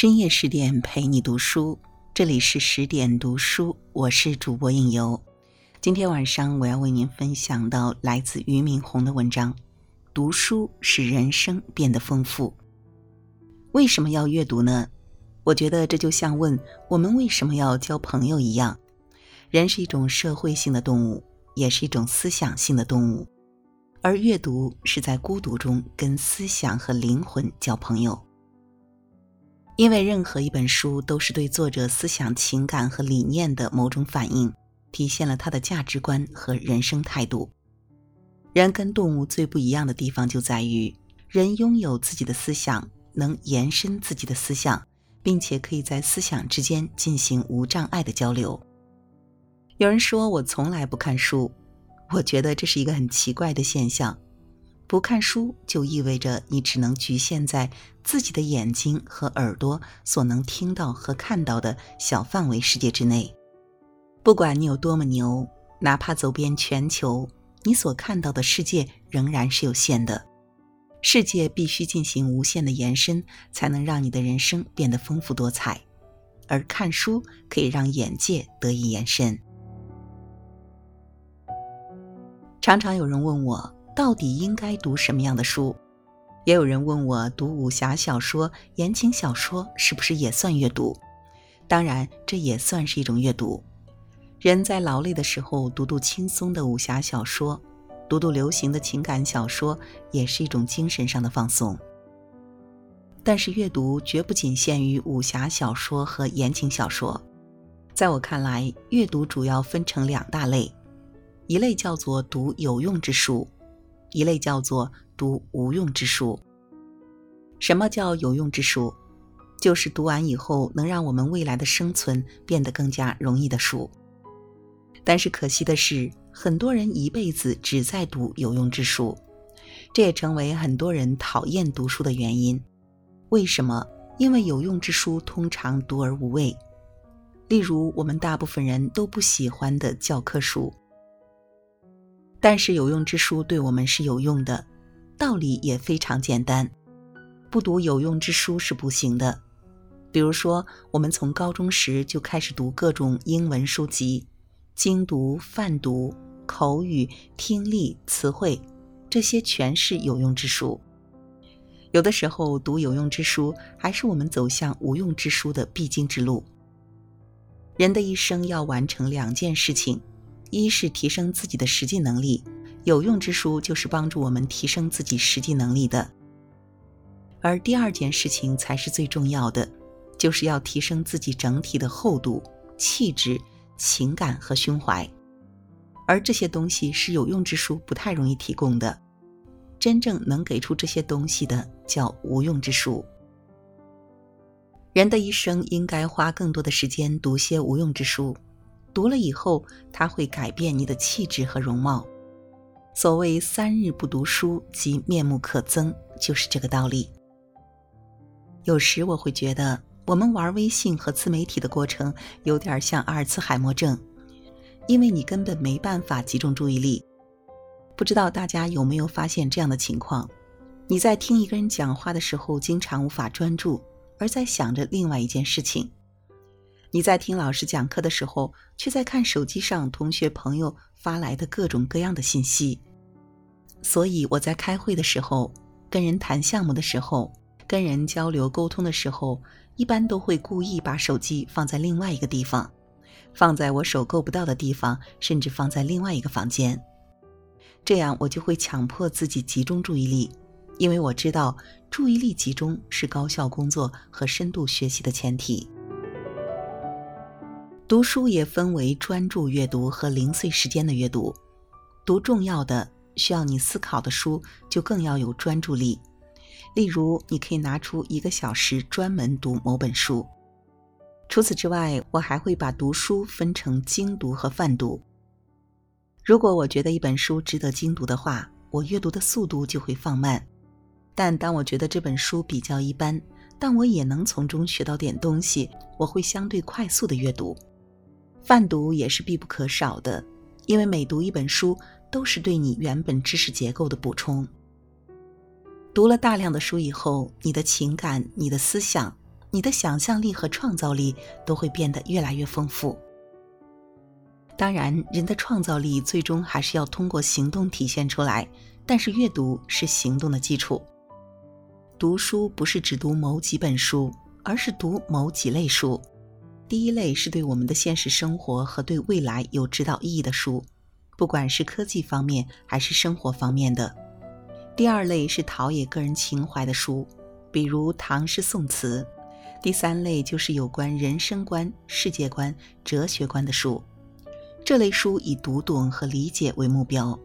深夜十点陪你读书，这里是十点读书，我是主播应由。今天晚上我要为您分享到来自俞敏洪的文章：读书使人生变得丰富。为什么要阅读呢？我觉得这就像问我们为什么要交朋友一样。人是一种社会性的动物，也是一种思想性的动物，而阅读是在孤独中跟思想和灵魂交朋友。因为任何一本书都是对作者思想、情感和理念的某种反应，体现了他的价值观和人生态度。人跟动物最不一样的地方就在于，人拥有自己的思想，能延伸自己的思想，并且可以在思想之间进行无障碍的交流。有人说我从来不看书，我觉得这是一个很奇怪的现象。不看书就意味着你只能局限在自己的眼睛和耳朵所能听到和看到的小范围世界之内。不管你有多么牛，哪怕走遍全球，你所看到的世界仍然是有限的。世界必须进行无限的延伸，才能让你的人生变得丰富多彩。而看书可以让眼界得以延伸。常常有人问我。到底应该读什么样的书？也有人问我，读武侠小说、言情小说是不是也算阅读？当然，这也算是一种阅读。人在劳累的时候，读读轻松的武侠小说，读读流行的情感小说，也是一种精神上的放松。但是，阅读绝不仅限于武侠小说和言情小说。在我看来，阅读主要分成两大类，一类叫做读有用之书。一类叫做读无用之书。什么叫有用之书？就是读完以后能让我们未来的生存变得更加容易的书。但是可惜的是，很多人一辈子只在读有用之书，这也成为很多人讨厌读书的原因。为什么？因为有用之书通常读而无味。例如，我们大部分人都不喜欢的教科书。但是有用之书对我们是有用的，道理也非常简单。不读有用之书是不行的。比如说，我们从高中时就开始读各种英文书籍，精读、泛读、口语、听力、词汇，这些全是有用之书。有的时候读有用之书，还是我们走向无用之书的必经之路。人的一生要完成两件事情。一是提升自己的实际能力，有用之书就是帮助我们提升自己实际能力的。而第二件事情才是最重要的，就是要提升自己整体的厚度、气质、情感和胸怀。而这些东西是有用之书不太容易提供的，真正能给出这些东西的叫无用之书。人的一生应该花更多的时间读些无用之书。读了以后，它会改变你的气质和容貌。所谓三日不读书，即面目可憎，就是这个道理。有时我会觉得，我们玩微信和自媒体的过程有点像阿尔茨海默症，因为你根本没办法集中注意力。不知道大家有没有发现这样的情况？你在听一个人讲话的时候，经常无法专注，而在想着另外一件事情。你在听老师讲课的时候，却在看手机上同学朋友发来的各种各样的信息。所以我在开会的时候、跟人谈项目的时候、跟人交流沟通的时候，一般都会故意把手机放在另外一个地方，放在我手够不到的地方，甚至放在另外一个房间。这样我就会强迫自己集中注意力，因为我知道注意力集中是高效工作和深度学习的前提。读书也分为专注阅读和零碎时间的阅读。读重要的、需要你思考的书，就更要有专注力。例如，你可以拿出一个小时专门读某本书。除此之外，我还会把读书分成精读和泛读。如果我觉得一本书值得精读的话，我阅读的速度就会放慢；但当我觉得这本书比较一般，但我也能从中学到点东西，我会相对快速的阅读。泛读也是必不可少的，因为每读一本书都是对你原本知识结构的补充。读了大量的书以后，你的情感、你的思想你的想象力和创造力都会变得越来越丰富。当然，人的创造力最终还是要通过行动体现出来，但是阅读是行动的基础。读书不是只读某几本书，而是读某几类书。第一类是对我们的现实生活和对未来有指导意义的书，不管是科技方面还是生活方面的。第二类是陶冶个人情怀的书，比如唐诗宋词。第三类就是有关人生观、世界观、哲学观的书，这类书以读懂和理解为目标。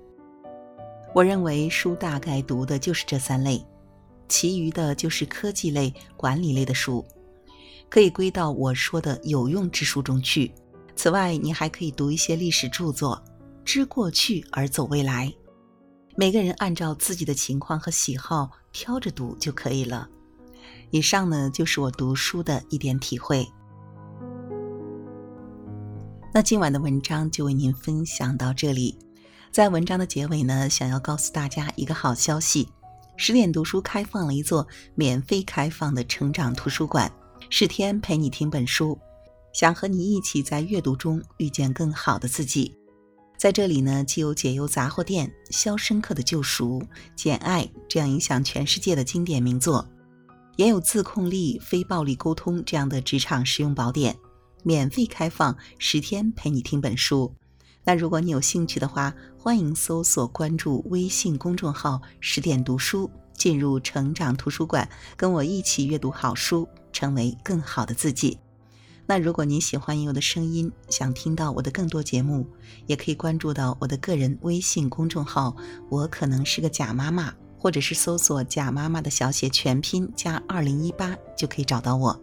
我认为书大概读的就是这三类，其余的就是科技类、管理类的书。可以归到我说的有用之书中去。此外，你还可以读一些历史著作，知过去而走未来。每个人按照自己的情况和喜好挑着读就可以了。以上呢就是我读书的一点体会。那今晚的文章就为您分享到这里。在文章的结尾呢，想要告诉大家一个好消息：十点读书开放了一座免费开放的成长图书馆。十天陪你听本书，想和你一起在阅读中遇见更好的自己。在这里呢，既有《解忧杂货店》《肖申克的救赎》《简爱》这样影响全世界的经典名作，也有自控力、非暴力沟通这样的职场实用宝典。免费开放十天陪你听本书。那如果你有兴趣的话，欢迎搜索关注微信公众号“十点读书”，进入成长图书馆，跟我一起阅读好书。成为更好的自己。那如果您喜欢我的声音，想听到我的更多节目，也可以关注到我的个人微信公众号。我可能是个假妈妈，或者是搜索“假妈妈”的小写全拼加二零一八就可以找到我。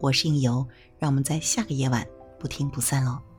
我是应由，让我们在下个夜晚不听不散喽。